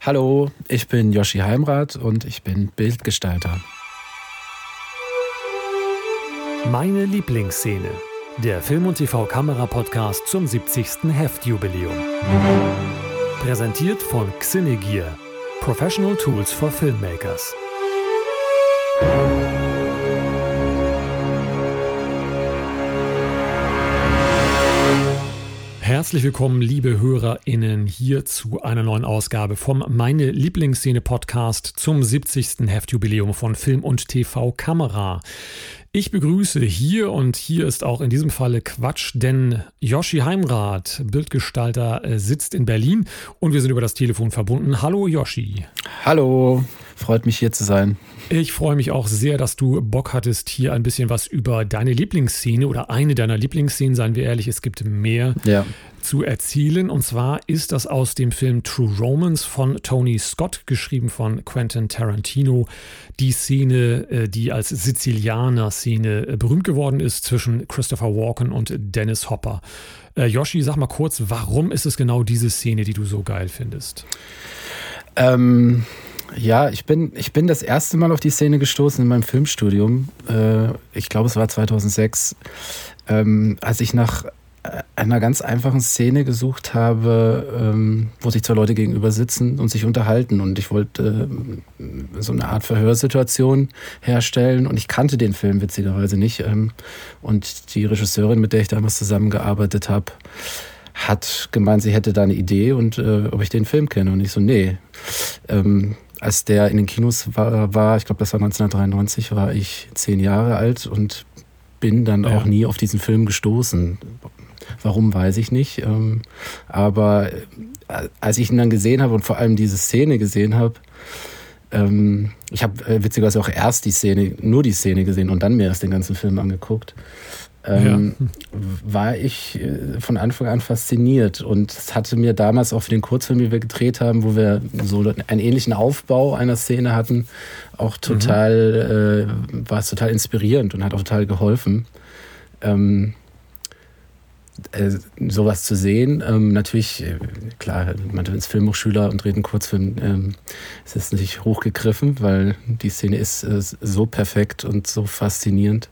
Hallo, ich bin Yoshi Heimrath und ich bin Bildgestalter. Meine Lieblingsszene. Der Film- und TV-Kamera-Podcast zum 70. Heftjubiläum. Präsentiert von Xinegear. Professional Tools for Filmmakers. Herzlich willkommen, liebe HörerInnen, hier zu einer neuen Ausgabe vom Meine Lieblingsszene Podcast zum 70. Heftjubiläum von Film und TV Kamera. Ich begrüße hier und hier ist auch in diesem Falle Quatsch, denn Yoshi Heimrath, Bildgestalter, äh, sitzt in Berlin und wir sind über das Telefon verbunden. Hallo Yoshi. Hallo, freut mich hier zu sein. Ich freue mich auch sehr, dass du Bock hattest, hier ein bisschen was über deine Lieblingsszene oder eine deiner Lieblingsszenen, seien wir ehrlich, es gibt mehr, ja. zu erzählen. Und zwar ist das aus dem Film True Romance von Tony Scott, geschrieben von Quentin Tarantino, die Szene, äh, die als Sizilianer-Szene äh, berühmt geworden ist zwischen Christopher Walken und Dennis Hopper. Äh, Yoshi, sag mal kurz, warum ist es genau diese Szene, die du so geil findest? Ähm ja, ich bin, ich bin das erste Mal auf die Szene gestoßen in meinem Filmstudium. Äh, ich glaube, es war 2006, ähm, als ich nach äh, einer ganz einfachen Szene gesucht habe, ähm, wo sich zwei Leute gegenüber sitzen und sich unterhalten. Und ich wollte äh, so eine Art Verhörsituation herstellen. Und ich kannte den Film witzigerweise nicht. Ähm, und die Regisseurin, mit der ich damals zusammengearbeitet habe, hat gemeint, sie hätte da eine Idee und ob ich den Film kenne. Und ich so, nee. Ähm, als der in den Kinos war, war ich glaube, das war 1993, war ich zehn Jahre alt und bin dann ja. auch nie auf diesen Film gestoßen. Warum, weiß ich nicht. Ähm, aber äh, als ich ihn dann gesehen habe und vor allem diese Szene gesehen habe, ähm, ich habe äh, witzigerweise auch erst die Szene, nur die Szene gesehen und dann mir erst den ganzen Film angeguckt ähm, ja. war ich äh, von Anfang an fasziniert. Und es hatte mir damals auch für den Kurzfilm, den wir gedreht haben, wo wir so einen ähnlichen Aufbau einer Szene hatten, auch total, mhm. äh, war es total inspirierend und hat auch total geholfen. Ähm, äh, sowas zu sehen. Ähm, natürlich, äh, klar, man ist Filmhochschüler und dreht einen Kurzfilm, ähm, ist es natürlich hochgegriffen, weil die Szene ist äh, so perfekt und so faszinierend.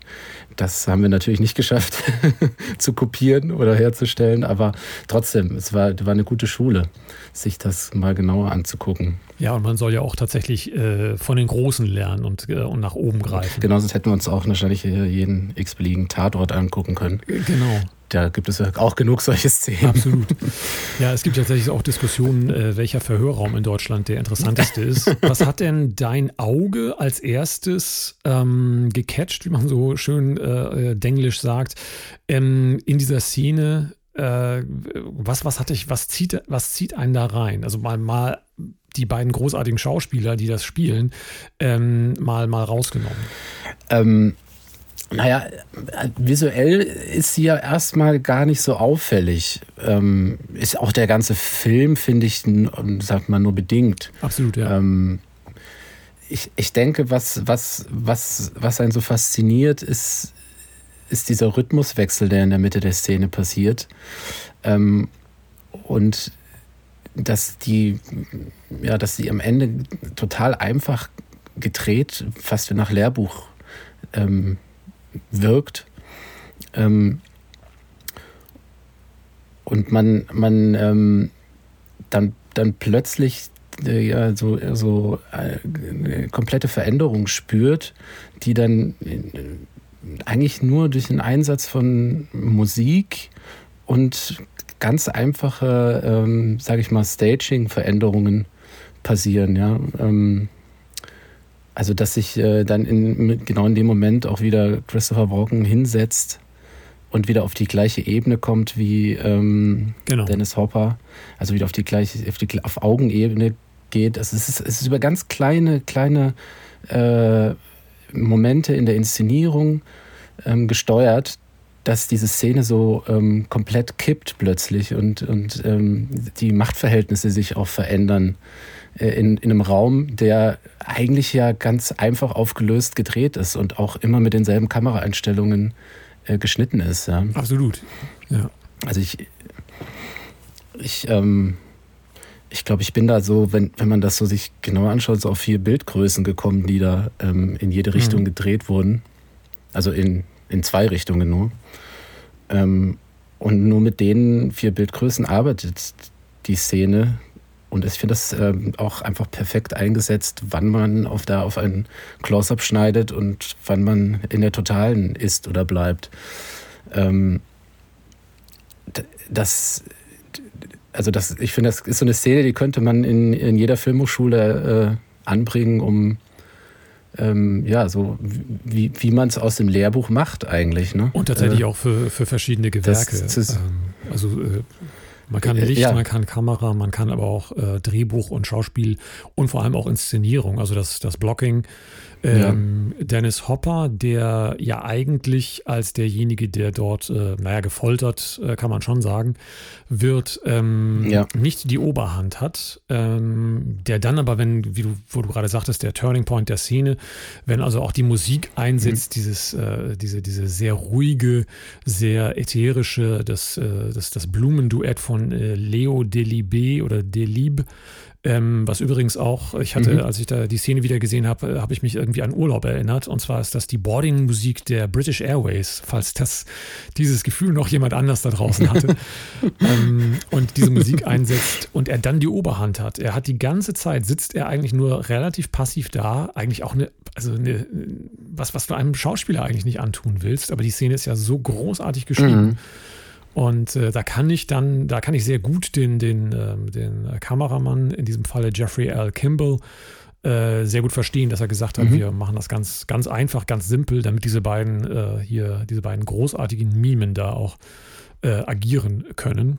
Das haben wir natürlich nicht geschafft zu kopieren oder herzustellen, aber trotzdem, es war, war eine gute Schule, sich das mal genauer anzugucken. Ja, und man soll ja auch tatsächlich äh, von den Großen lernen und, äh, und nach oben greifen. Genau, sonst hätten wir uns auch wahrscheinlich jeden x-beliebigen Tatort angucken können. Genau da gibt es ja auch genug solche Szenen. Absolut. Ja, es gibt tatsächlich auch Diskussionen, äh, welcher Verhörraum in Deutschland der interessanteste ist. Was hat denn dein Auge als erstes ähm, gecatcht, wie man so schön äh, äh denglisch sagt, ähm, in dieser Szene? Äh, was, was hatte ich, was zieht, was zieht einen da rein? Also mal, mal die beiden großartigen Schauspieler, die das spielen, ähm, mal, mal rausgenommen. Ähm, naja, visuell ist sie ja erstmal gar nicht so auffällig. Ähm, ist auch der ganze Film, finde ich, sagt man nur bedingt. Absolut, ja. Ähm, ich, ich denke, was, was, was, was einen so fasziniert, ist, ist dieser Rhythmuswechsel, der in der Mitte der Szene passiert. Ähm, und dass die, ja, dass sie am Ende total einfach gedreht, fast wie nach Lehrbuch ähm, wirkt. Ähm, und man, man ähm, dann, dann plötzlich äh, ja, so, so äh, komplette Veränderung spürt, die dann äh, eigentlich nur durch den Einsatz von Musik und ganz einfache, ähm, sage ich mal, Staging-Veränderungen passieren. Ja? Ähm, also, dass sich äh, dann in, genau in dem Moment auch wieder Christopher Walken hinsetzt und wieder auf die gleiche Ebene kommt wie ähm, genau. Dennis Hopper. Also wieder auf die gleiche, auf, die, auf Augenebene geht. Also es, ist, es ist über ganz kleine, kleine äh, Momente in der Inszenierung ähm, gesteuert, dass diese Szene so ähm, komplett kippt plötzlich und, und ähm, die Machtverhältnisse sich auch verändern. Äh, in, in einem Raum, der eigentlich ja ganz einfach aufgelöst gedreht ist und auch immer mit denselben Kameraeinstellungen äh, geschnitten ist. Ja. Absolut. Ja. Also ich, ich, ähm, ich glaube, ich bin da so, wenn, wenn man das so sich genau anschaut, so auf vier Bildgrößen gekommen, die da ähm, in jede Richtung mhm. gedreht wurden. Also in, in zwei Richtungen nur. Ähm, und nur mit den vier Bildgrößen arbeitet die Szene. Und ich finde das ähm, auch einfach perfekt eingesetzt, wann man auf, da auf einen Close-Up schneidet und wann man in der Totalen ist oder bleibt. Ähm, das, also das, ich finde, das ist so eine Szene, die könnte man in, in jeder Filmhochschule äh, anbringen, um ähm, ja, so wie, wie man es aus dem Lehrbuch macht eigentlich. Ne? Und tatsächlich äh, auch für, für verschiedene Gewerke. Das, das ähm, also äh, man kann Licht, ja. man kann Kamera, man kann aber auch äh, Drehbuch und Schauspiel und vor allem auch Inszenierung, also das, das Blocking ähm, ja. Dennis Hopper, der ja eigentlich als derjenige, der dort, äh, naja, gefoltert, äh, kann man schon sagen, wird, ähm, ja. nicht die Oberhand hat, ähm, der dann aber, wenn, wie du, wo du gerade sagtest, der Turning Point der Szene, wenn also auch die Musik einsetzt, mhm. dieses, äh, diese, diese sehr ruhige, sehr ätherische, das, äh, das, das Blumenduett von äh, Leo Delibé oder Delib, ähm, was übrigens auch, ich hatte, mhm. als ich da die Szene wieder gesehen habe, habe ich mich irgendwie an Urlaub erinnert. Und zwar ist das die Boarding-Musik der British Airways, falls das dieses Gefühl noch jemand anders da draußen hatte. ähm, und diese Musik einsetzt und er dann die Oberhand hat. Er hat die ganze Zeit, sitzt er eigentlich nur relativ passiv da, eigentlich auch eine, also eine, was, was du einem Schauspieler eigentlich nicht antun willst. Aber die Szene ist ja so großartig geschrieben. Mhm. Und äh, da kann ich dann, da kann ich sehr gut den, den, äh, den Kameramann, in diesem Falle Jeffrey L. Kimball, äh, sehr gut verstehen, dass er gesagt hat, mhm. wir machen das ganz, ganz einfach, ganz simpel, damit diese beiden äh, hier, diese beiden großartigen Mimen da auch äh, agieren können.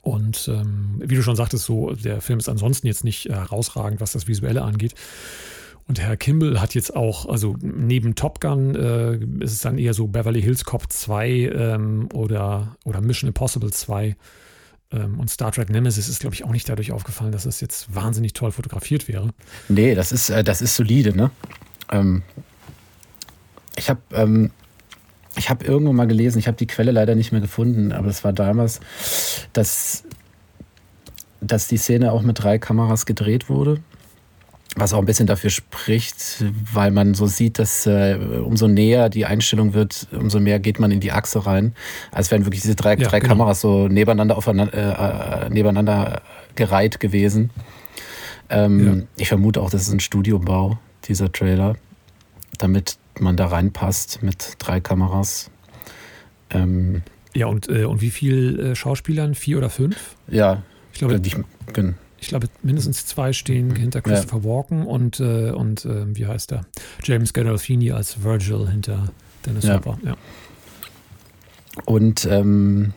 Und ähm, wie du schon sagtest, so, der Film ist ansonsten jetzt nicht herausragend, was das Visuelle angeht. Und Herr Kimball hat jetzt auch, also neben Top Gun äh, ist es dann eher so Beverly Hills Cop 2 ähm, oder, oder Mission Impossible 2. Ähm, und Star Trek Nemesis ist, glaube ich, auch nicht dadurch aufgefallen, dass es jetzt wahnsinnig toll fotografiert wäre. Nee, das ist, äh, das ist solide, ne? Ähm, ich habe ähm, hab irgendwo mal gelesen, ich habe die Quelle leider nicht mehr gefunden, aber es war damals, dass, dass die Szene auch mit drei Kameras gedreht wurde was auch ein bisschen dafür spricht, weil man so sieht, dass äh, umso näher die Einstellung wird, umso mehr geht man in die Achse rein, als wären wirklich diese drei, ja, drei genau. Kameras so nebeneinander, aufeinander, äh, äh, nebeneinander gereiht gewesen. Ähm, ja. Ich vermute auch, das ist ein Studiobau, dieser Trailer, damit man da reinpasst mit drei Kameras. Ähm, ja, und, äh, und wie viele äh, Schauspielern? Vier oder fünf? Ja, ich glaube, ich, ich glaube, mindestens zwei stehen mhm. hinter Christopher ja. Walken und, äh, und äh, wie heißt er? James Gandolfini als Virgil hinter Dennis ja. Hopper. Ja. Und ähm,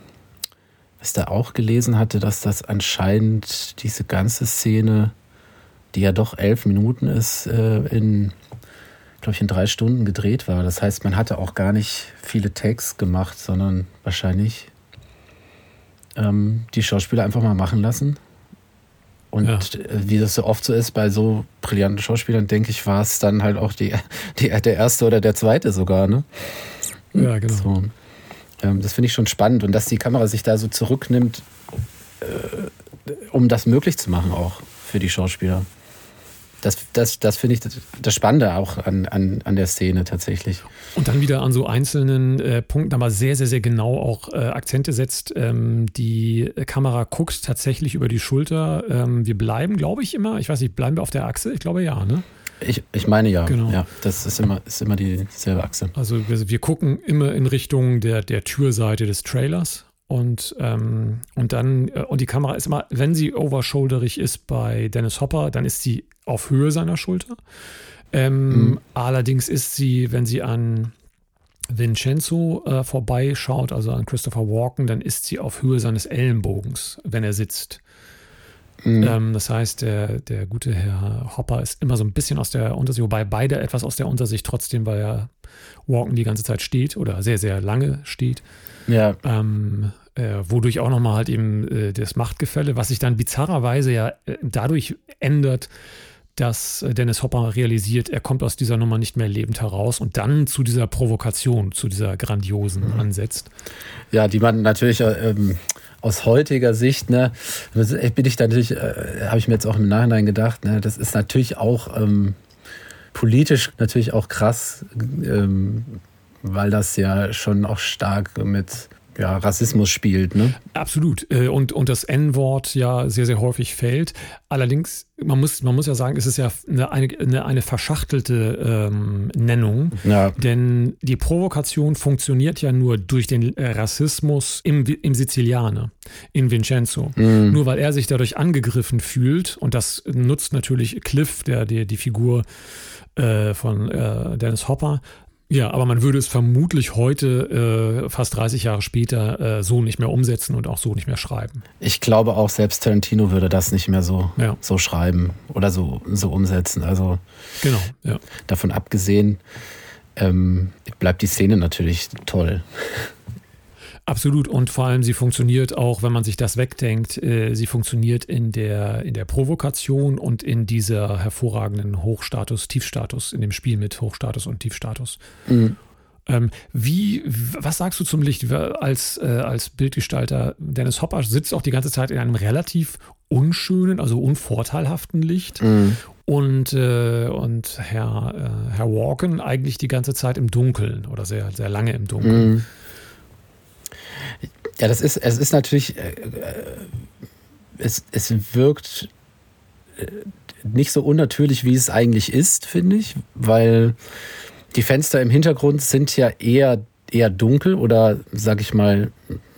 was da auch gelesen hatte, dass das anscheinend diese ganze Szene, die ja doch elf Minuten ist, äh, in, glaube ich, in drei Stunden gedreht war. Das heißt, man hatte auch gar nicht viele Takes gemacht, sondern wahrscheinlich ähm, die Schauspieler einfach mal machen lassen und ja. wie das so oft so ist bei so brillanten Schauspielern, denke ich, war es dann halt auch die, die, der erste oder der zweite sogar, ne? Ja, genau. So. Ähm, das finde ich schon spannend und dass die Kamera sich da so zurücknimmt, äh, um das möglich zu machen, auch für die Schauspieler das, das, das finde ich das, das, Spannende auch an, an, an der Szene tatsächlich. Und dann wieder an so einzelnen äh, Punkten aber sehr, sehr, sehr genau auch äh, Akzente setzt. Ähm, die Kamera guckt tatsächlich über die Schulter. Ähm, wir bleiben, glaube ich, immer, ich weiß nicht, bleiben wir auf der Achse? Ich glaube ja, ne? Ich, ich meine ja. Genau. ja. Das ist immer, ist immer dieselbe Achse. Also wir, wir gucken immer in Richtung der, der Türseite des Trailers. Und, ähm, und dann, äh, und die Kamera ist immer, wenn sie overshoulderig ist bei Dennis Hopper, dann ist sie auf Höhe seiner Schulter. Ähm, mhm. Allerdings ist sie, wenn sie an Vincenzo äh, vorbeischaut, also an Christopher Walken, dann ist sie auf Höhe seines Ellenbogens, wenn er sitzt. Mhm. Ähm, das heißt, der, der gute Herr Hopper ist immer so ein bisschen aus der Untersicht, wobei beide etwas aus der Untersicht trotzdem, weil er Walken die ganze Zeit steht oder sehr, sehr lange steht. Ja. Ähm, äh, wodurch auch nochmal halt eben äh, das Machtgefälle, was sich dann bizarrerweise ja äh, dadurch ändert, dass äh, Dennis Hopper realisiert, er kommt aus dieser Nummer nicht mehr lebend heraus und dann zu dieser Provokation, zu dieser grandiosen mhm. ansetzt. Ja, die man natürlich äh, ähm, aus heutiger Sicht, ne, bin ich da natürlich, äh, habe ich mir jetzt auch im Nachhinein gedacht, ne, das ist natürlich auch ähm, politisch natürlich auch krass, ähm, weil das ja schon auch stark mit ja, Rassismus spielt. Ne? Absolut. Äh, und, und das N-Wort ja sehr, sehr häufig fällt. Allerdings, man muss, man muss ja sagen, es ist ja eine, eine, eine verschachtelte ähm, Nennung. Ja. Denn die Provokation funktioniert ja nur durch den äh, Rassismus im, im Sizilianer, in Vincenzo. Mhm. Nur weil er sich dadurch angegriffen fühlt, und das nutzt natürlich Cliff, der, der die Figur äh, von äh, Dennis Hopper, ja, aber man würde es vermutlich heute, äh, fast 30 Jahre später, äh, so nicht mehr umsetzen und auch so nicht mehr schreiben. Ich glaube auch, selbst Tarantino würde das nicht mehr so, ja. so schreiben oder so, so umsetzen. Also genau, ja. davon abgesehen ähm, bleibt die Szene natürlich toll. Absolut und vor allem sie funktioniert auch, wenn man sich das wegdenkt, äh, sie funktioniert in der, in der Provokation und in dieser hervorragenden Hochstatus, Tiefstatus, in dem Spiel mit Hochstatus und Tiefstatus. Mhm. Ähm, wie, was sagst du zum Licht als, äh, als Bildgestalter? Dennis Hopper sitzt auch die ganze Zeit in einem relativ unschönen, also unvorteilhaften Licht. Mhm. Und, äh, und Herr, äh, Herr Walken eigentlich die ganze Zeit im Dunkeln oder sehr, sehr lange im Dunkeln. Mhm. Ja, das ist, es ist natürlich, äh, es, es wirkt äh, nicht so unnatürlich, wie es eigentlich ist, finde ich, weil die Fenster im Hintergrund sind ja eher, eher dunkel oder, sag ich mal,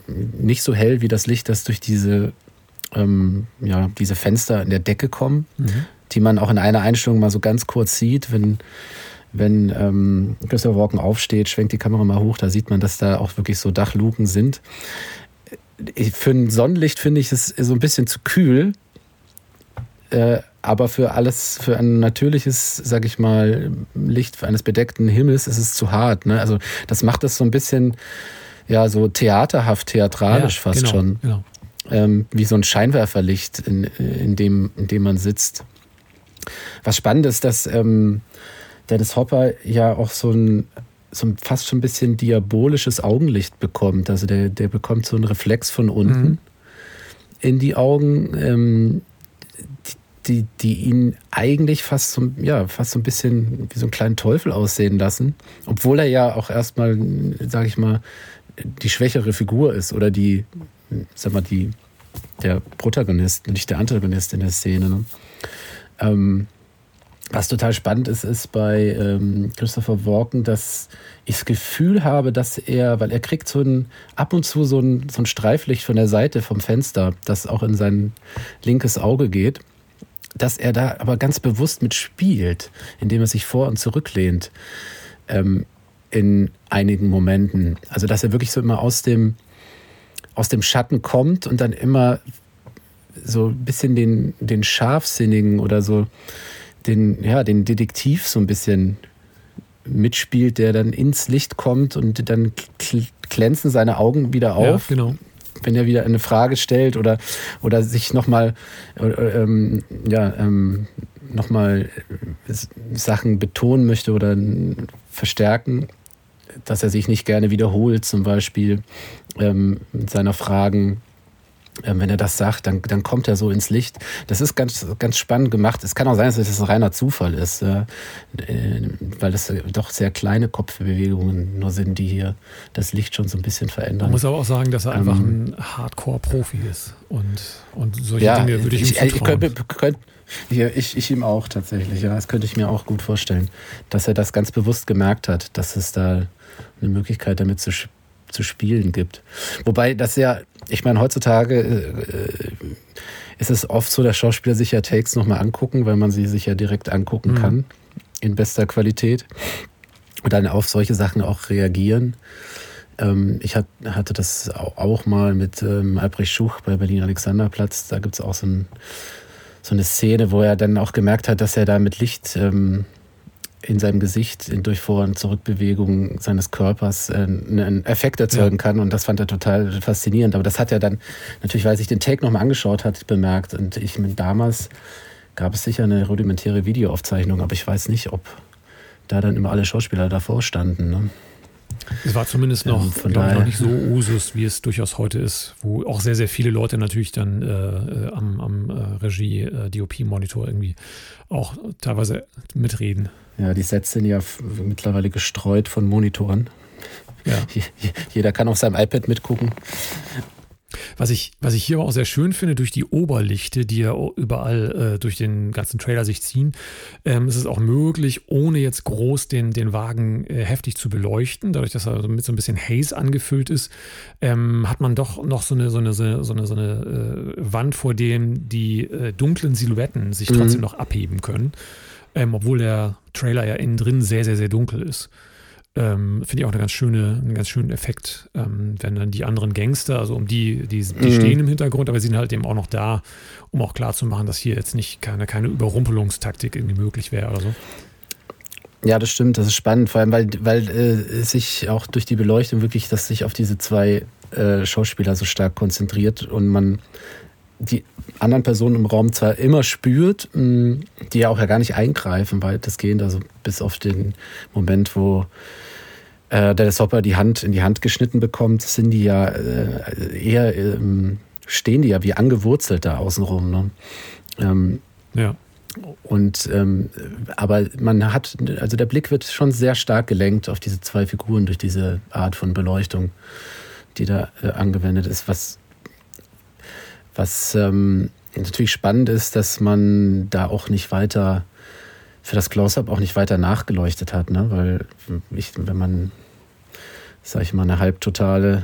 nicht so hell wie das Licht, das durch diese, ähm, ja, diese Fenster in der Decke kommen, mhm. die man auch in einer Einstellung mal so ganz kurz sieht, wenn wenn ähm, Christopher Walken aufsteht, schwenkt die Kamera mal hoch, da sieht man, dass da auch wirklich so Dachluken sind. Für ein Sonnenlicht finde ich es so ein bisschen zu kühl. Äh, aber für alles, für ein natürliches, sag ich mal, Licht eines bedeckten Himmels ist es zu hart. Ne? Also das macht es so ein bisschen, ja, so theaterhaft, theatralisch ja, fast genau, schon. Genau. Ähm, wie so ein Scheinwerferlicht, in, in, dem, in dem man sitzt. Was spannend ist, dass ähm, Dennis Hopper ja auch so ein, so ein fast schon ein bisschen diabolisches Augenlicht bekommt. Also der, der bekommt so einen Reflex von unten mhm. in die Augen, ähm, die, die ihn eigentlich fast so, ja, fast so ein bisschen wie so einen kleinen Teufel aussehen lassen. Obwohl er ja auch erstmal, sage ich mal, die schwächere Figur ist oder die, sag mal, die, der Protagonist, nicht der Antagonist in der Szene. Ne? Ähm, was total spannend ist, ist bei ähm, Christopher Walken, dass ich das Gefühl habe, dass er, weil er kriegt so ein, ab und zu so ein, so ein Streiflicht von der Seite vom Fenster, das auch in sein linkes Auge geht, dass er da aber ganz bewusst mitspielt, indem er sich vor und zurücklehnt ähm, in einigen Momenten. Also dass er wirklich so immer aus dem, aus dem Schatten kommt und dann immer so ein bisschen den, den Scharfsinnigen oder so den, ja, den Detektiv so ein bisschen mitspielt, der dann ins Licht kommt und dann glänzen seine Augen wieder auf. Ja, genau. Wenn er wieder eine Frage stellt oder, oder sich nochmal ähm, ja, ähm, noch Sachen betonen möchte oder verstärken, dass er sich nicht gerne wiederholt, zum Beispiel ähm, mit seiner Fragen wenn er das sagt, dann, dann kommt er so ins Licht. Das ist ganz, ganz spannend gemacht. Es kann auch sein, dass das ein reiner Zufall ist, äh, weil das doch sehr kleine Kopfbewegungen nur sind, die hier das Licht schon so ein bisschen verändern. Man muss aber auch sagen, dass er einfach ähm, ein Hardcore-Profi ist. Und, und solche ja, Dinge würde ich ihm ich, zutrauen. Ich, könnt, ich, ich ihm auch tatsächlich, ja. Das könnte ich mir auch gut vorstellen, dass er das ganz bewusst gemerkt hat, dass es da eine Möglichkeit damit zu spielen zu spielen gibt. Wobei das ja, ich meine, heutzutage äh, ist es oft so, dass Schauspieler sich ja Takes nochmal angucken, weil man sie sich ja direkt angucken mhm. kann in bester Qualität und dann auf solche Sachen auch reagieren. Ähm, ich hat, hatte das auch mal mit ähm, Albrecht Schuch bei Berlin Alexanderplatz. Da gibt es auch so, ein, so, eine Szene, wo er dann auch gemerkt hat, dass er da mit Licht ähm, in seinem Gesicht durch Vor- und Zurückbewegungen seines Körpers äh, einen Effekt erzeugen ja. kann. Und das fand er total faszinierend. Aber das hat er dann, natürlich, weil er sich den Take nochmal angeschaut hat, bemerkt. Und ich meine, damals gab es sicher eine rudimentäre Videoaufzeichnung, aber ich weiß nicht, ob da dann immer alle Schauspieler davor standen. Ne? Es war zumindest noch, ähm, noch nicht so Usus, wie es durchaus heute ist, wo auch sehr, sehr viele Leute natürlich dann äh, äh am, am äh, Regie-DOP-Monitor äh, irgendwie auch teilweise mitreden. Ja, die Sets sind ja mittlerweile gestreut von Monitoren. Ja. Jeder kann auf seinem iPad mitgucken. Was ich, was ich hier auch sehr schön finde, durch die Oberlichte, die ja überall äh, durch den ganzen Trailer sich ziehen, ähm, ist es auch möglich, ohne jetzt groß den, den Wagen äh, heftig zu beleuchten, dadurch, dass er mit so ein bisschen Haze angefüllt ist, ähm, hat man doch noch so eine, so eine, so eine, so eine, so eine äh, Wand, vor dem die äh, dunklen Silhouetten sich trotzdem mhm. noch abheben können, ähm, obwohl der Trailer ja innen drin sehr, sehr, sehr dunkel ist. Ähm, Finde ich auch eine ganz schöne, einen ganz schönen Effekt, ähm, wenn dann die anderen Gangster, also um die, die, die mhm. stehen im Hintergrund, aber sie sind halt eben auch noch da, um auch klarzumachen, dass hier jetzt nicht keine, keine Überrumpelungstaktik irgendwie möglich wäre oder so. Ja, das stimmt, das ist spannend, vor allem, weil, weil äh, sich auch durch die Beleuchtung wirklich, dass sich auf diese zwei äh, Schauspieler so stark konzentriert und man die anderen Personen im Raum zwar immer spürt, mh, die ja auch ja gar nicht eingreifen, weitestgehend, also bis auf den Moment, wo äh, Dennis Hopper die Hand in die Hand geschnitten bekommt, sind die ja äh, eher, ähm, stehen die ja wie angewurzelt da außenrum. Ne? Ähm, ja. Und ähm, aber man hat, also der Blick wird schon sehr stark gelenkt auf diese zwei Figuren durch diese Art von Beleuchtung, die da äh, angewendet ist, was was ähm, natürlich spannend ist, dass man da auch nicht weiter für das Close-Up auch nicht weiter nachgeleuchtet hat, ne? weil ich, wenn man, sag ich mal, eine halbtotale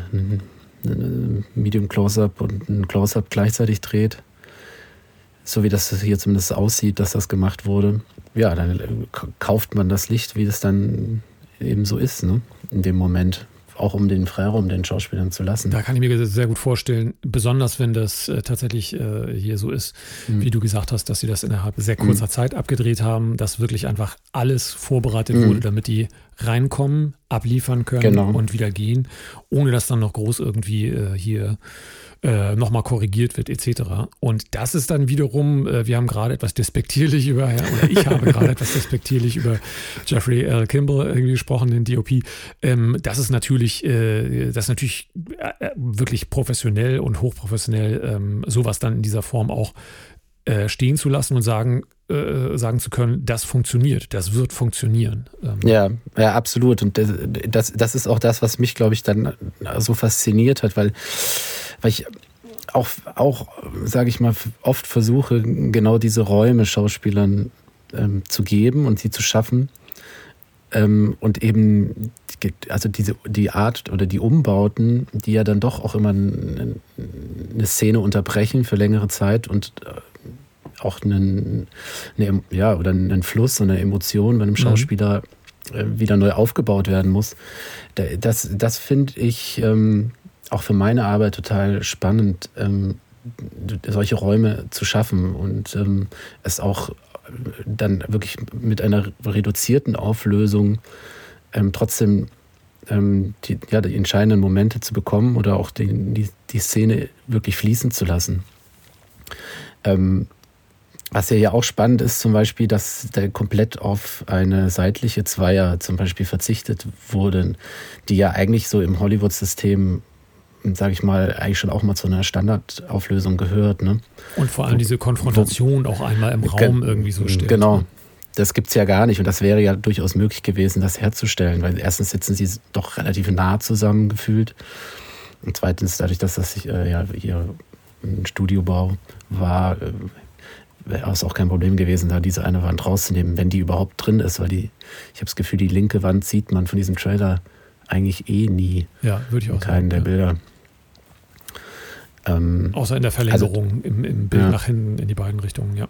eine Medium Close-Up und ein Close-Up gleichzeitig dreht, so wie das hier zumindest aussieht, dass das gemacht wurde, ja, dann kauft man das Licht, wie das dann eben so ist, ne? in dem Moment auch um den Freiraum den Schauspielern zu lassen. Da kann ich mir sehr gut vorstellen, besonders wenn das äh, tatsächlich äh, hier so ist, mhm. wie du gesagt hast, dass sie das innerhalb sehr kurzer mhm. Zeit abgedreht haben, dass wirklich einfach alles vorbereitet mhm. wurde, damit die reinkommen, abliefern können genau. und wieder gehen, ohne dass dann noch groß irgendwie äh, hier äh, nochmal korrigiert wird, etc. Und das ist dann wiederum, äh, wir haben gerade etwas despektierlich über, oder ich habe gerade etwas despektierlich über Jeffrey L. Kimball irgendwie gesprochen, den DOP. Ähm, das ist natürlich, äh, das ist natürlich äh, wirklich professionell und hochprofessionell, ähm, sowas dann in dieser Form auch äh, stehen zu lassen und sagen, äh, sagen zu können, das funktioniert, das wird funktionieren. Ähm. Ja, ja, absolut. Und das, das ist auch das, was mich, glaube ich, dann so fasziniert hat, weil weil ich auch, auch sage ich mal, oft versuche, genau diese Räume Schauspielern ähm, zu geben und sie zu schaffen. Ähm, und eben, also diese, die Art oder die Umbauten, die ja dann doch auch immer eine Szene unterbrechen für längere Zeit und äh, auch einen, eine, ja, oder einen Fluss, eine Emotion bei einem mhm. Schauspieler mhm. wieder neu aufgebaut werden muss. Das, das finde ich ähm, auch für meine Arbeit total spannend, ähm, solche Räume zu schaffen und ähm, es auch dann wirklich mit einer reduzierten Auflösung ähm, trotzdem ähm, die, ja, die entscheidenden Momente zu bekommen oder auch die, die, die Szene wirklich fließen zu lassen. Ähm, was ja, auch spannend ist, zum Beispiel, dass da komplett auf eine seitliche Zweier zum Beispiel verzichtet wurde, die ja eigentlich so im Hollywood-System sage ich mal, eigentlich schon auch mal zu einer Standardauflösung gehört. Ne? Und vor allem diese Konfrontation wo, auch einmal im Raum irgendwie so steht. Genau. Das gibt es ja gar nicht und das wäre ja durchaus möglich gewesen, das herzustellen, weil erstens sitzen sie doch relativ nah zusammengefühlt und zweitens dadurch, dass das äh, ja hier ein Studiobau war, äh, wäre es auch kein Problem gewesen, da diese eine Wand rauszunehmen, wenn die überhaupt drin ist, weil die, ich habe das Gefühl, die linke Wand sieht man von diesem Trailer eigentlich eh nie. Ja, würde ich auch in keinen sagen. der ja. Bilder. Ähm, Außer in der Verlängerung also, im, im, Bild ja. nach hinten in die beiden Richtungen, ja.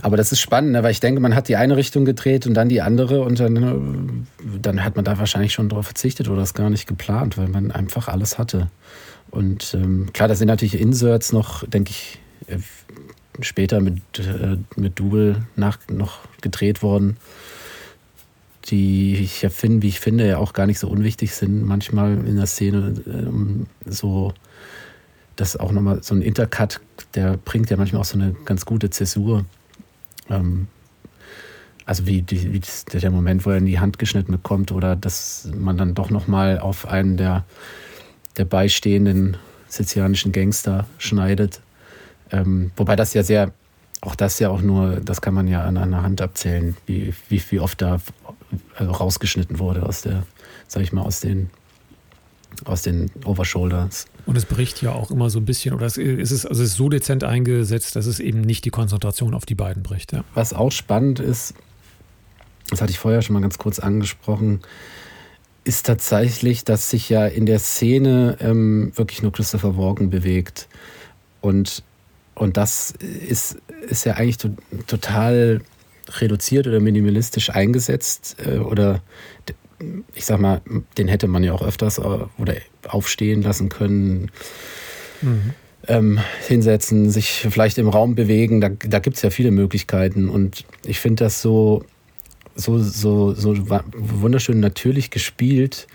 Aber das ist spannend, ne? weil ich denke, man hat die eine Richtung gedreht und dann die andere und dann, äh, dann hat man da wahrscheinlich schon darauf verzichtet oder das gar nicht geplant, weil man einfach alles hatte. Und ähm, klar, da sind natürlich Inserts noch, denke ich, äh, später mit, äh, mit Double nach, noch gedreht worden, die ich ja finde, wie ich finde, ja auch gar nicht so unwichtig sind, manchmal in der Szene, ähm, so das auch nochmal so ein Intercut, der bringt ja manchmal auch so eine ganz gute Zäsur. Ähm, also wie, die, wie der Moment, wo er in die Hand geschnitten bekommt oder dass man dann doch nochmal auf einen der, der beistehenden sizilianischen Gangster schneidet. Ähm, wobei das ja sehr, auch das ja auch nur, das kann man ja an einer Hand abzählen, wie, wie, wie oft da also rausgeschnitten wurde aus der, sag ich mal, aus den aus den Overshoulders. Und es bricht ja auch immer so ein bisschen, oder es ist, also es ist so dezent eingesetzt, dass es eben nicht die Konzentration auf die beiden bricht. Ja. Was auch spannend ist, das hatte ich vorher schon mal ganz kurz angesprochen, ist tatsächlich, dass sich ja in der Szene ähm, wirklich nur Christopher Walken bewegt. Und, und das ist, ist ja eigentlich to total reduziert oder minimalistisch eingesetzt. Äh, oder ich sag mal, den hätte man ja auch öfters äh, oder aufstehen lassen können. Mhm. Ähm, hinsetzen, sich vielleicht im Raum bewegen, da, da gibt es ja viele Möglichkeiten. Und ich finde das so, so, so, so wunderschön natürlich gespielt,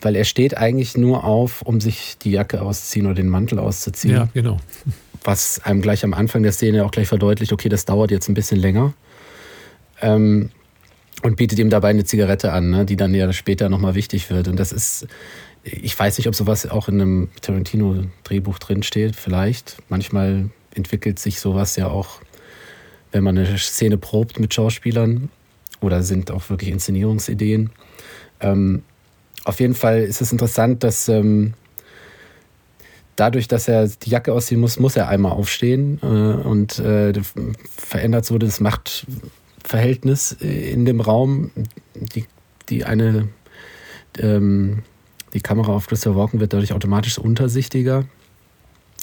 weil er steht eigentlich nur auf, um sich die Jacke auszuziehen oder den Mantel auszuziehen. Ja, genau. Was einem gleich am Anfang der Szene auch gleich verdeutlicht, okay, das dauert jetzt ein bisschen länger. Ähm, und bietet ihm dabei eine Zigarette an, ne, die dann ja später nochmal wichtig wird. Und das ist, ich weiß nicht, ob sowas auch in einem Tarantino-Drehbuch drinsteht, vielleicht. Manchmal entwickelt sich sowas ja auch, wenn man eine Szene probt mit Schauspielern oder sind auch wirklich Inszenierungsideen. Ähm, auf jeden Fall ist es interessant, dass ähm, dadurch, dass er die Jacke ausziehen muss, muss er einmal aufstehen äh, und äh, verändert so das Machtverhältnis in dem Raum. Die, die eine ähm, die Kamera auf Christopher Walken wird dadurch automatisch untersichtiger.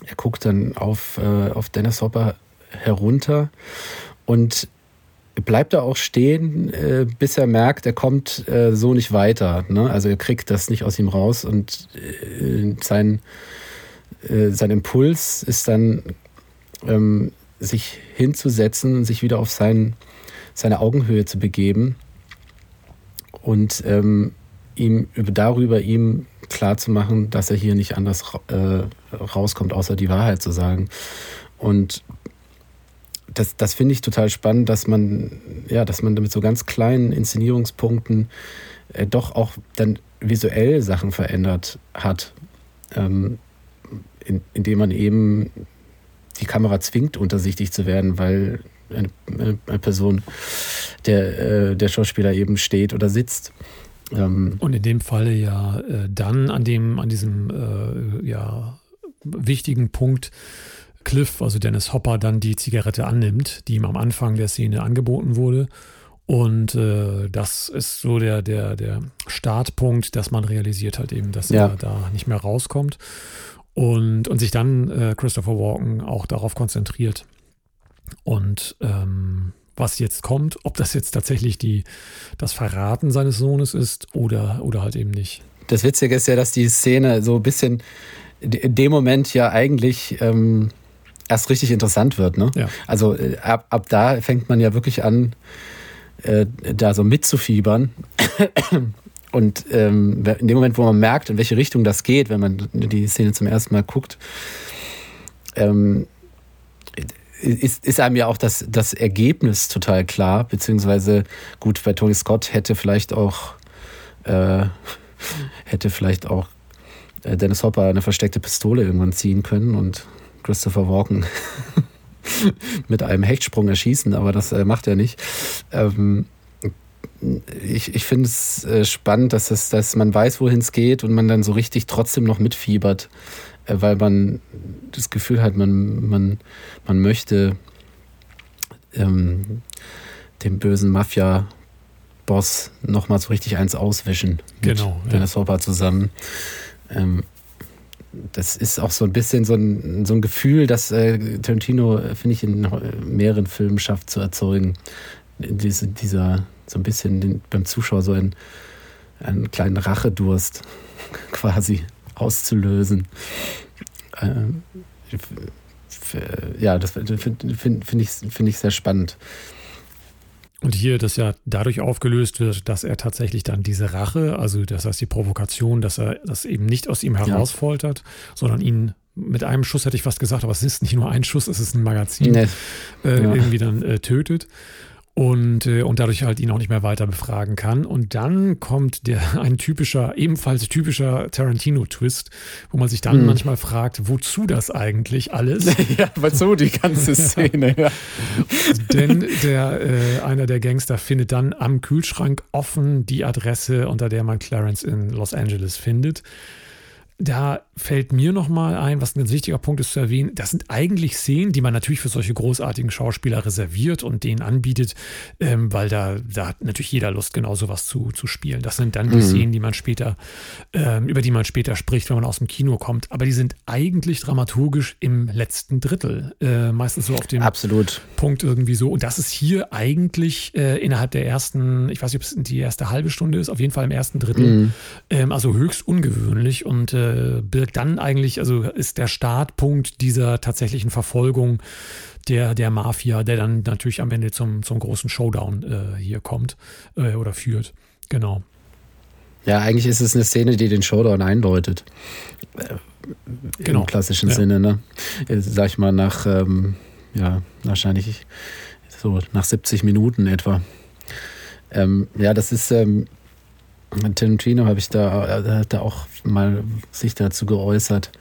Er guckt dann auf, äh, auf Dennis Hopper herunter und bleibt da auch stehen, äh, bis er merkt, er kommt äh, so nicht weiter. Ne? Also er kriegt das nicht aus ihm raus und äh, sein, äh, sein Impuls ist dann, ähm, sich hinzusetzen, sich wieder auf sein, seine Augenhöhe zu begeben und ähm, ihm darüber ihm klar zu machen, dass er hier nicht anders äh, rauskommt, außer die Wahrheit zu sagen. Und das, das finde ich total spannend, dass man, ja, dass man mit so ganz kleinen Inszenierungspunkten äh, doch auch dann visuell Sachen verändert hat, ähm, in, indem man eben die Kamera zwingt, untersichtig zu werden, weil eine, eine Person, der, äh, der Schauspieler eben steht oder sitzt. Ähm, Und in dem Falle ja äh, dann an dem, an diesem äh, ja, wichtigen Punkt Cliff, also Dennis Hopper, dann die Zigarette annimmt, die ihm am Anfang der Szene angeboten wurde. Und äh, das ist so der, der, der Startpunkt, dass man realisiert hat eben, dass ja. er da nicht mehr rauskommt. Und, und sich dann äh, Christopher Walken auch darauf konzentriert. Und ähm, was jetzt kommt, ob das jetzt tatsächlich die, das Verraten seines Sohnes ist oder, oder halt eben nicht. Das Witzige ist ja, dass die Szene so ein bisschen in dem Moment ja eigentlich ähm, erst richtig interessant wird. Ne? Ja. Also äh, ab, ab da fängt man ja wirklich an, äh, da so mitzufiebern. Und ähm, in dem Moment, wo man merkt, in welche Richtung das geht, wenn man die Szene zum ersten Mal guckt, ähm, ist, ist einem ja auch das, das Ergebnis total klar. Beziehungsweise, gut, bei Tony Scott hätte vielleicht auch, äh, hätte vielleicht auch äh, Dennis Hopper eine versteckte Pistole irgendwann ziehen können und Christopher Walken mit einem Hechtsprung erschießen, aber das äh, macht er nicht. Ähm, ich, ich finde es äh, spannend, dass, es, dass man weiß, wohin es geht und man dann so richtig trotzdem noch mitfiebert, äh, weil man das Gefühl hat, man, man, man möchte ähm, dem bösen Mafia-Boss nochmal so richtig eins auswischen. Genau. Mit Dennis Hopper zusammen. Ähm, das ist auch so ein bisschen so ein, so ein Gefühl, das äh, Tarantino, äh, finde ich, in mehreren Filmen schafft zu erzeugen. Diese, dieser, so ein bisschen den, beim Zuschauer so ein, einen kleinen Rachedurst quasi auszulösen. Ähm, ja, das finde find ich, find ich sehr spannend. Und hier das ja dadurch aufgelöst wird, dass er tatsächlich dann diese Rache, also das heißt die Provokation, dass er das eben nicht aus ihm herausfoltert, ja. sondern ihn mit einem Schuss hätte ich fast gesagt, aber es ist nicht nur ein Schuss, es ist ein Magazin, nee. äh, ja. irgendwie dann äh, tötet. Und, äh, und dadurch halt ihn auch nicht mehr weiter befragen kann. Und dann kommt der ein typischer, ebenfalls typischer Tarantino-Twist, wo man sich dann hm. manchmal fragt, wozu das eigentlich alles? ja, wozu die ganze Szene, ja. Denn der, äh, einer der Gangster findet dann am Kühlschrank offen die Adresse, unter der man Clarence in Los Angeles findet da fällt mir nochmal ein, was ein ganz wichtiger Punkt ist zu erwähnen. Das sind eigentlich Szenen, die man natürlich für solche großartigen Schauspieler reserviert und denen anbietet, ähm, weil da, da hat natürlich jeder Lust, genau sowas zu, zu spielen. Das sind dann die mhm. Szenen, die man später, ähm, über die man später spricht, wenn man aus dem Kino kommt. Aber die sind eigentlich dramaturgisch im letzten Drittel. Äh, meistens so auf dem Absolut. Punkt irgendwie so. Und das ist hier eigentlich äh, innerhalb der ersten, ich weiß nicht, ob es die erste halbe Stunde ist, auf jeden Fall im ersten Drittel. Mhm. Ähm, also höchst ungewöhnlich und äh, äh, birgt dann eigentlich, also ist der Startpunkt dieser tatsächlichen Verfolgung der, der Mafia, der dann natürlich am Ende zum, zum großen Showdown äh, hier kommt äh, oder führt. Genau. Ja, eigentlich ist es eine Szene, die den Showdown eindeutet. Äh, genau. Im klassischen ja. Sinne, ne? Äh, sag ich mal, nach, ähm, ja, wahrscheinlich so nach 70 Minuten etwa. Ähm, ja, das ist, ähm, Tarantino habe ich da, äh, hat da auch mal sich dazu geäußert,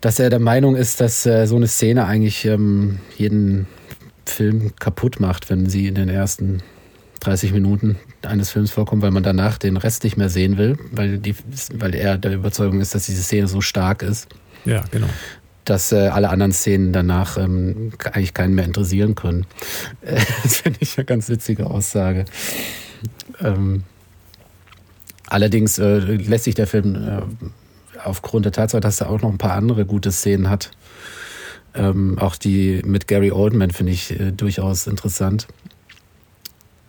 dass er der Meinung ist, dass äh, so eine Szene eigentlich ähm, jeden Film kaputt macht, wenn sie in den ersten 30 Minuten eines Films vorkommt, weil man danach den Rest nicht mehr sehen will, weil, die, weil er der Überzeugung ist, dass diese Szene so stark ist. Ja, genau. Dass äh, alle anderen Szenen danach ähm, eigentlich keinen mehr interessieren können. das finde ich eine ganz witzige Aussage. Ähm, Allerdings äh, lässt sich der Film äh, aufgrund der Tatsache, dass er auch noch ein paar andere gute Szenen hat, ähm, auch die mit Gary Oldman finde ich äh, durchaus interessant.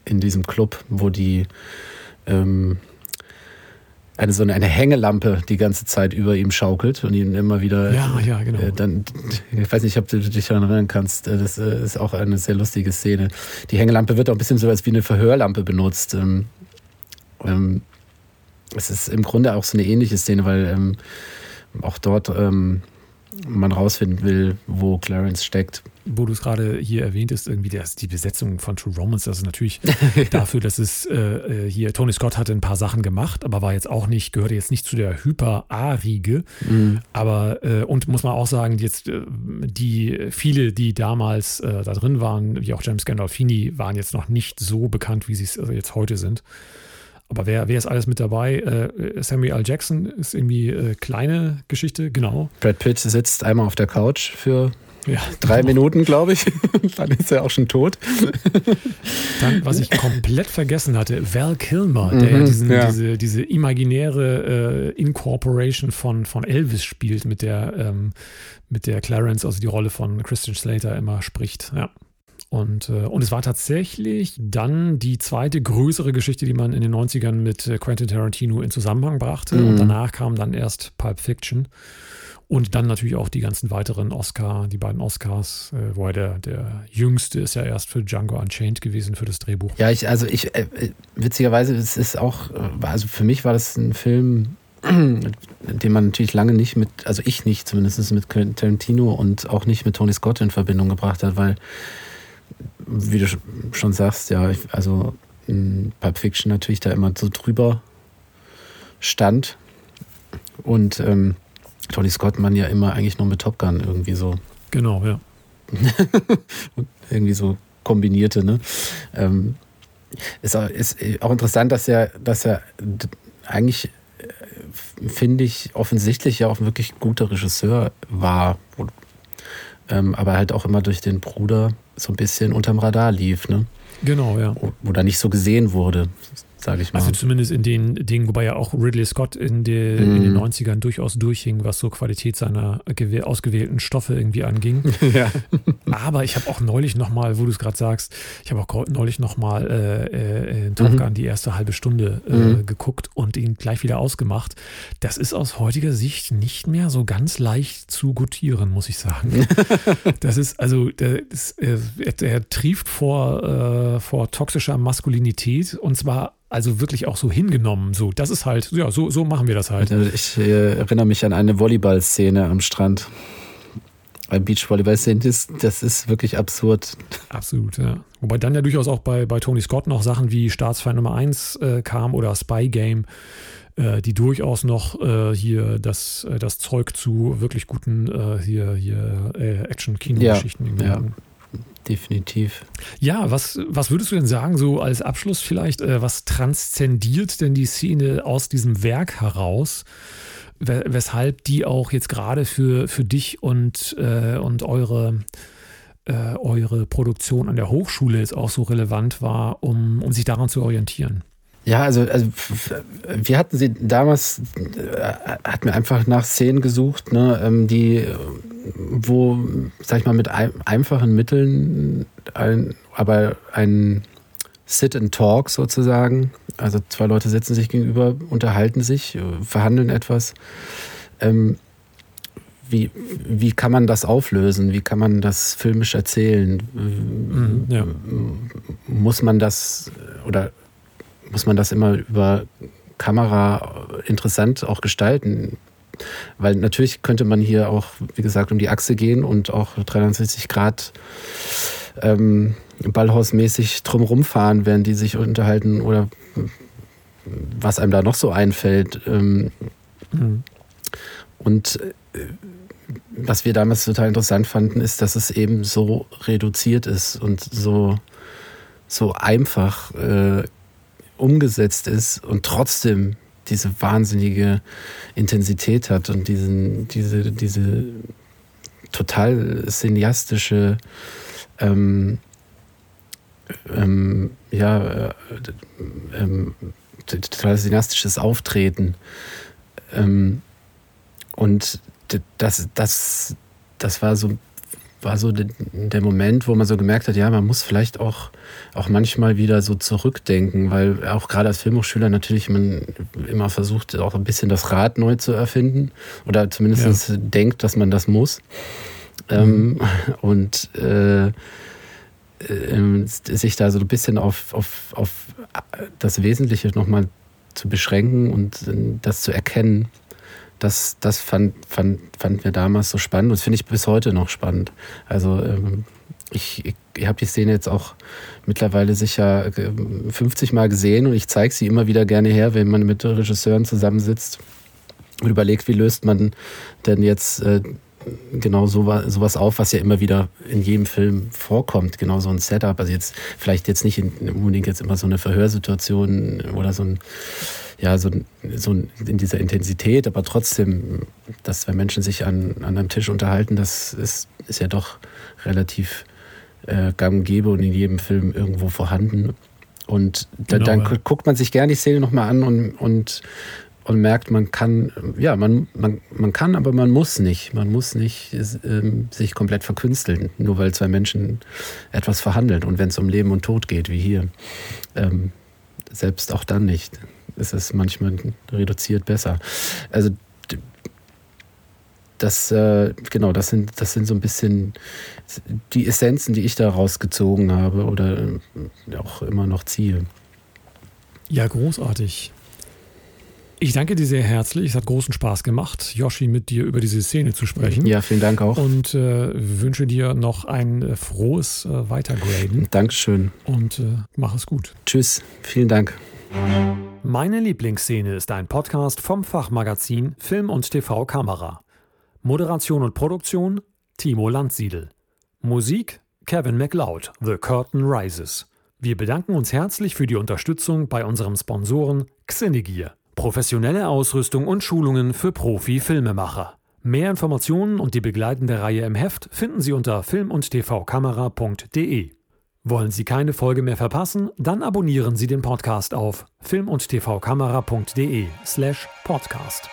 In diesem Club, wo die ähm, eine so eine, eine, Hängelampe die ganze Zeit über ihm schaukelt und ihn immer wieder. Ja, ja, genau. Äh, dann, ich weiß nicht, ob du dich daran erinnern kannst. Äh, das äh, ist auch eine sehr lustige Szene. Die Hängelampe wird auch ein bisschen so als wie eine Verhörlampe benutzt. Ähm, ähm, es ist im Grunde auch so eine ähnliche Szene, weil ähm, auch dort ähm, man rausfinden will, wo Clarence steckt. Wo du es gerade hier erwähnt hast, irgendwie das, die Besetzung von True Romance, das ist natürlich dafür, dass es äh, äh, hier, Tony Scott hatte ein paar Sachen gemacht, aber war jetzt auch nicht, gehörte jetzt nicht zu der Hyper-A-Riege. Mhm. Aber, äh, und muss man auch sagen, jetzt äh, die, viele, die damals äh, da drin waren, wie auch James Gandolfini, waren jetzt noch nicht so bekannt, wie sie es also jetzt heute sind. Aber wer, wer ist alles mit dabei? Äh, Samuel L. Jackson ist irgendwie äh, kleine Geschichte, genau. Brad Pitt sitzt einmal auf der Couch für ja, drei. Minuten, glaube ich. Dann ist er auch schon tot. Dann, was ich komplett vergessen hatte, Val Kilmer, der mhm, diesen, ja. diese, diese imaginäre äh, Incorporation von, von Elvis spielt, mit der, ähm, mit der Clarence, also die Rolle von Christian Slater, immer spricht. Ja. Und, äh, und es war tatsächlich dann die zweite größere Geschichte, die man in den 90ern mit äh, Quentin Tarantino in Zusammenhang brachte. Mhm. Und danach kam dann erst Pulp Fiction. Und dann natürlich auch die ganzen weiteren Oscar, die beiden Oscars, äh, wo er der, der jüngste ist ja erst für Django Unchained gewesen, für das Drehbuch. Ja, ich, also ich, äh, witzigerweise, es ist auch, äh, also für mich war das ein Film, den man natürlich lange nicht mit, also ich nicht zumindest mit Tarantino und auch nicht mit Tony Scott in Verbindung gebracht hat, weil wie du schon sagst, ja, also in Pulp Fiction natürlich da immer so drüber stand. Und ähm, Tony Scott man ja immer eigentlich nur mit Top Gun irgendwie so. Genau, ja. irgendwie so kombinierte, ne? Ähm, ist, auch, ist auch interessant, dass er, dass er eigentlich, äh, finde ich, offensichtlich ja auch ein wirklich guter Regisseur war. Ähm, aber halt auch immer durch den Bruder so ein bisschen unterm Radar lief, ne? Genau, ja. Oder nicht so gesehen wurde sage ich mal. Also zumindest in den Dingen, wobei ja auch Ridley Scott in, de, mm. in den 90ern mhm. durchaus durchhing, was so Qualität seiner ausgewählten Stoffe irgendwie anging. ja. Aber ich habe auch neulich nochmal, wo du es gerade sagst, ich habe auch neulich nochmal äh, äh, in Top mhm. Gun mhm. die erste halbe Stunde äh, mhm. geguckt und ihn gleich wieder ausgemacht. Das ist aus heutiger Sicht nicht mehr so ganz leicht zu gutieren, muss ich sagen. das ist, also, der, das, er, er trieft vor, äh, vor toxischer Maskulinität und zwar also wirklich auch so hingenommen. So, das ist halt, ja, so, so machen wir das halt. Ich äh, erinnere mich an eine Volleyball-Szene am Strand. beim Beachvolleyball sind, ist, das ist wirklich absurd. Absolut, ja. Wobei dann ja durchaus auch bei, bei Tony Scott noch Sachen wie Staatsfeind Nummer 1 äh, kam oder Spy Game, äh, die durchaus noch äh, hier das, äh, das Zeug zu wirklich guten äh, hier, hier Action-Kino-Geschichten ja, ja, definitiv. Ja, was, was würdest du denn sagen, so als Abschluss vielleicht, was transzendiert denn die Szene aus diesem Werk heraus? weshalb die auch jetzt gerade für, für dich und, äh, und eure, äh, eure Produktion an der Hochschule jetzt auch so relevant war, um, um sich daran zu orientieren. Ja, also, also wir hatten sie damals, äh, hatten wir einfach nach Szenen gesucht, ne, ähm, die, wo, sag ich mal, mit ein, einfachen Mitteln, ein, aber ein Sit and Talk sozusagen. Also zwei Leute sitzen sich gegenüber, unterhalten sich, verhandeln etwas. Ähm, wie, wie kann man das auflösen? Wie kann man das filmisch erzählen? Mhm, ja. Muss man das oder muss man das immer über Kamera interessant auch gestalten? Weil natürlich könnte man hier auch, wie gesagt, um die Achse gehen und auch 360 Grad ähm, Ballhausmäßig drumherum fahren, während die sich unterhalten oder was einem da noch so einfällt. Ähm, mhm. Und äh, was wir damals total interessant fanden, ist, dass es eben so reduziert ist und so, so einfach äh, umgesetzt ist und trotzdem diese wahnsinnige Intensität hat und diesen, diese, diese total cineastische ähm, ähm, ja, äh, ähm, total cineastisches Auftreten. Ähm, und das, das, das war so, war so der Moment, wo man so gemerkt hat, ja, man muss vielleicht auch, auch manchmal wieder so zurückdenken, weil auch gerade als Filmhochschüler natürlich man immer versucht, auch ein bisschen das Rad neu zu erfinden oder zumindest ja. denkt, dass man das muss. Ähm, mhm. und äh, äh, sich da so ein bisschen auf, auf, auf das Wesentliche nochmal zu beschränken und äh, das zu erkennen, das, das fand, fand, fanden wir damals so spannend und das finde ich bis heute noch spannend. Also ähm, ich, ich, ich habe die Szene jetzt auch mittlerweile sicher 50 äh, Mal gesehen und ich zeige sie immer wieder gerne her, wenn man mit Regisseuren zusammensitzt und überlegt, wie löst man denn jetzt genau so, sowas auf, was ja immer wieder in jedem Film vorkommt, genau so ein Setup. Also jetzt vielleicht jetzt nicht in, unbedingt jetzt immer so eine Verhörsituation oder so ein, ja, so, so in dieser Intensität, aber trotzdem, dass zwei Menschen sich an, an einem Tisch unterhalten, das ist, ist ja doch relativ äh, gang und gäbe und in jedem Film irgendwo vorhanden. Und da, genau, dann ja. guckt man sich gerne die Szene nochmal an und, und und merkt, man kann, ja, man, man, man kann, aber man muss nicht. Man muss nicht ähm, sich komplett verkünsteln, nur weil zwei Menschen etwas verhandeln. Und wenn es um Leben und Tod geht, wie hier, ähm, selbst auch dann nicht. Ist es manchmal reduziert besser. Also das, äh, genau, das sind, das sind so ein bisschen die Essenzen, die ich da rausgezogen habe oder äh, auch immer noch ziehe. Ja, großartig. Ich danke dir sehr herzlich. Es hat großen Spaß gemacht, Yoshi, mit dir über diese Szene zu sprechen. Ja, vielen Dank auch. Und äh, wünsche dir noch ein äh, frohes äh, Weitergraden. Dankeschön. Und äh, mach es gut. Tschüss. Vielen Dank. Meine Lieblingsszene ist ein Podcast vom Fachmagazin Film und TV Kamera. Moderation und Produktion Timo Landsiedel. Musik Kevin MacLeod, The Curtain Rises. Wir bedanken uns herzlich für die Unterstützung bei unserem Sponsoren Xenegear. Professionelle Ausrüstung und Schulungen für Profi-Filmemacher. Mehr Informationen und die begleitende Reihe im Heft finden Sie unter film- und tvkamera.de. Wollen Sie keine Folge mehr verpassen? Dann abonnieren Sie den Podcast auf film- und tvkamera.de slash podcast.